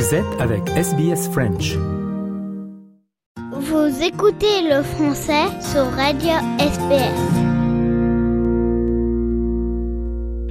Vous êtes avec SBS French. Vous écoutez le français sur Radio SBS.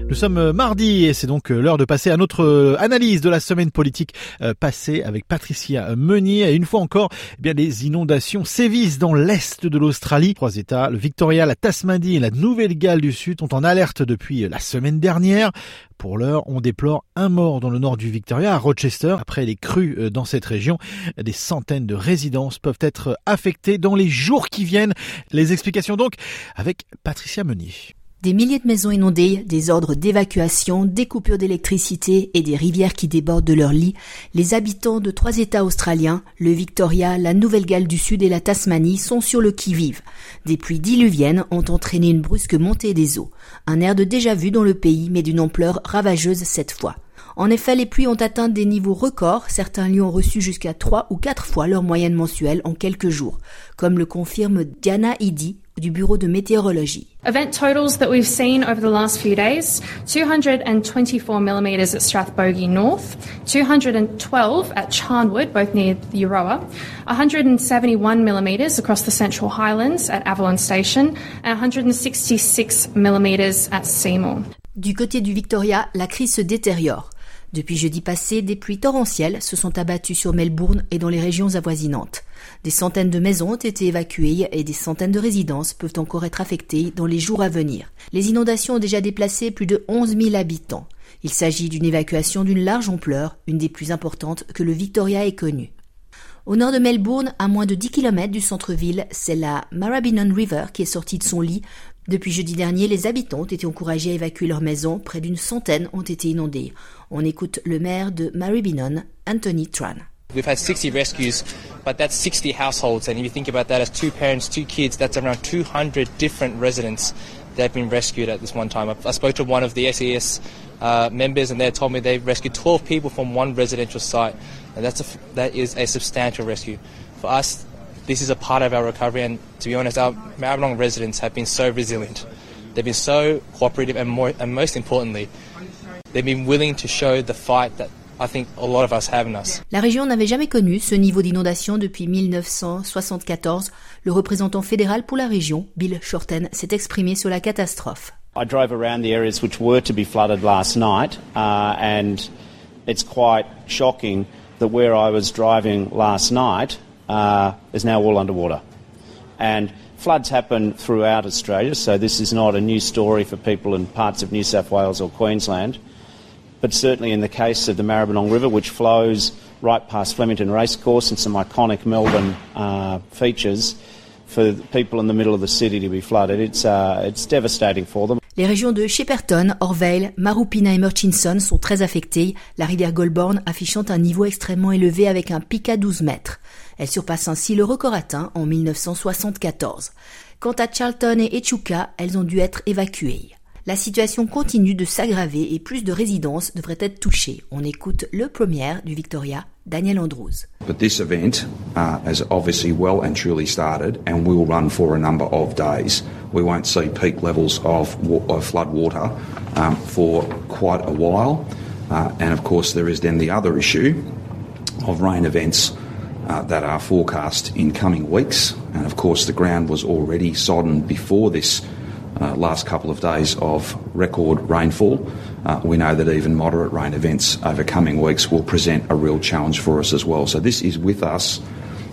Nous sommes mardi et c'est donc l'heure de passer à notre analyse de la semaine politique passée avec Patricia Meunier. Et une fois encore, eh bien les inondations sévissent dans l'est de l'Australie. Trois États, le Victoria, la Tasmanie et la Nouvelle-Galles du Sud, sont en alerte depuis la semaine dernière. Pour l'heure, on déplore un mort dans le nord du Victoria, à Rochester. Après les crues dans cette région, des centaines de résidences peuvent être affectées dans les jours qui viennent. Les explications donc avec Patricia Meunier. Des milliers de maisons inondées, des ordres d'évacuation, des coupures d'électricité et des rivières qui débordent de leurs lits, les habitants de trois États australiens, le Victoria, la Nouvelle-Galles du Sud et la Tasmanie, sont sur le qui-vive. Des pluies diluviennes ont entraîné une brusque montée des eaux. Un air de déjà vu dans le pays, mais d'une ampleur ravageuse cette fois. En effet, les pluies ont atteint des niveaux records. Certains lieux ont reçu jusqu'à trois ou quatre fois leur moyenne mensuelle en quelques jours, comme le confirme Diana Idi du bureau de météorologie. Event totals that we've seen over the last few days 224 millimetres at Strathbogie North, 212 at Charnwood, both near the Euroa, 171 millimetres across the Central Highlands at Avalon Station, and 166 millimetres at Seymour. Du côté du Victoria, la crise se détériore. Depuis jeudi passé, des pluies torrentielles se sont abattues sur Melbourne et dans les régions avoisinantes. Des centaines de maisons ont été évacuées et des centaines de résidences peuvent encore être affectées dans les jours à venir. Les inondations ont déjà déplacé plus de 11 000 habitants. Il s'agit d'une évacuation d'une large ampleur, une des plus importantes que le Victoria ait connue. Au nord de Melbourne, à moins de 10 km du centre-ville, c'est la Marabinnon River qui est sortie de son lit. Depuis jeudi dernier, les habitants ont été encouragés à évacuer leurs maisons. Près d'une centaine ont été inondées. On écoute le maire de Maribyrnong, Anthony Tran. We've had 60 rescues, but that's 60 households. And if you think about that as two parents, two kids, that's around 200 different residents that have been rescued at this one time. I spoke to one of the SES uh, members and they told me they've rescued 12 people from one residential site. And that's a, that is a substantial rescue. For us, this is a part of our recovery. And to be honest, our Maribyrnong residents have been so resilient. They've been so cooperative and, more, and most importantly, they've been willing to show the fight that La région n'avait jamais connu ce niveau d'inondation depuis 1974. Le représentant fédéral pour la région, Bill Shorten, s'est exprimé sur la catastrophe. I drove around the areas which were to be flooded last night, uh, and it's quite shocking that where I was driving last night uh, is now all underwater. And floods happen throughout Australia, so this is not a new story for people in parts of New South Wales or Queensland. But certainly in the case of the Maribyrnong River, which flows right past Flemington Racecourse and some iconic Melbourne uh, features, for people in the middle of the city to be flooded, it's, uh, it's devastating for them. Les régions de Shepperton, Orvale, Marupina et Murchison sont très affectées, la rivière Goulburn affichant un niveau extrêmement élevé avec un pic à 12 mètres. Elle surpasse ainsi le record atteint en 1974. Quant à Charlton et Echuca, elles ont dû être évacuées. La situation continue de s'aggraver et plus de résidences devraient être touchées. On écoute le premier du Victoria, Daniel Andrews. But this event uh, has obviously well and truly started and will run for a number of days. We won't see peak levels of, of flood water um, for quite a while. Uh, and of course, there is then the other issue of rain events uh, that are forecast in coming weeks. And of course, the ground was already sodden before this last couple of days of record rainfall. We know that even moderate rain events over coming weeks will present a real challenge for us as well. So this is with us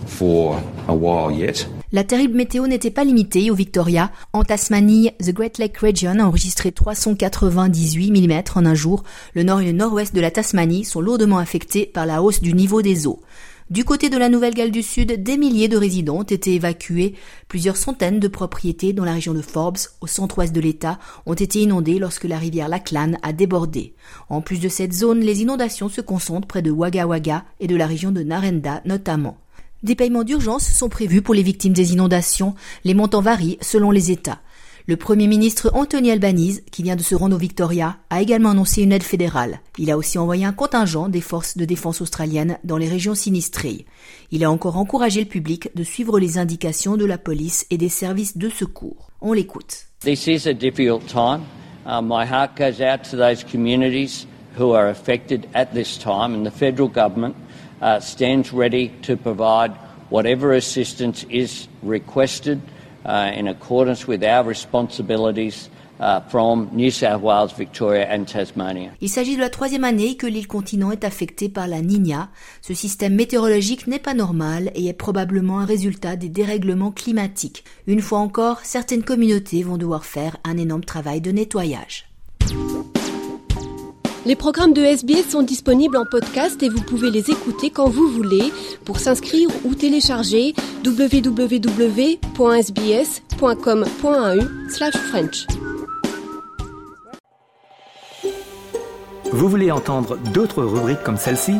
for a while yet. La terrible météo n'était pas limitée au Victoria. En Tasmanie, The Great Lake Region a enregistré 398 mm en un jour. Le nord et le nord-ouest de la Tasmanie sont lourdement affectés par la hausse du niveau des eaux. Du côté de la Nouvelle-Galles du Sud, des milliers de résidents ont été évacués. Plusieurs centaines de propriétés dans la région de Forbes, au centre-ouest de l'État, ont été inondées lorsque la rivière Lachlan a débordé. En plus de cette zone, les inondations se concentrent près de Wagga Wagga et de la région de Narenda notamment. Des paiements d'urgence sont prévus pour les victimes des inondations. Les montants varient selon les États. Le Premier ministre Anthony Albanese, qui vient de se rendre au Victoria, a également annoncé une aide fédérale. Il a aussi envoyé un contingent des forces de défense australiennes dans les régions sinistrées. Il a encore encouragé le public de suivre les indications de la police et des services de secours. On l'écoute. This is a difficult time. Uh, my heart goes out to those communities who are affected at this time, and the federal government uh, stands ready to provide whatever assistance is requested uh, in accordance with our responsibilities uh, from New South Wales, Victoria and Tasmania. Il s'agit de la troisième année que l'île continent est affectée par la Nina. Ce système météorologique n'est pas normal et est probablement un résultat des dérèglements climatiques. Une fois encore, certaines communautés vont devoir faire un énorme travail de nettoyage. Les programmes de SBS sont disponibles en podcast et vous pouvez les écouter quand vous voulez. Pour s'inscrire ou télécharger, www.sbs.com.au/french. Vous voulez entendre d'autres rubriques comme celle-ci?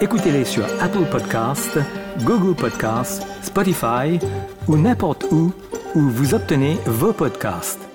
Écoutez-les sur Apple Podcasts, Google Podcasts, Spotify ou n'importe où où vous obtenez vos podcasts.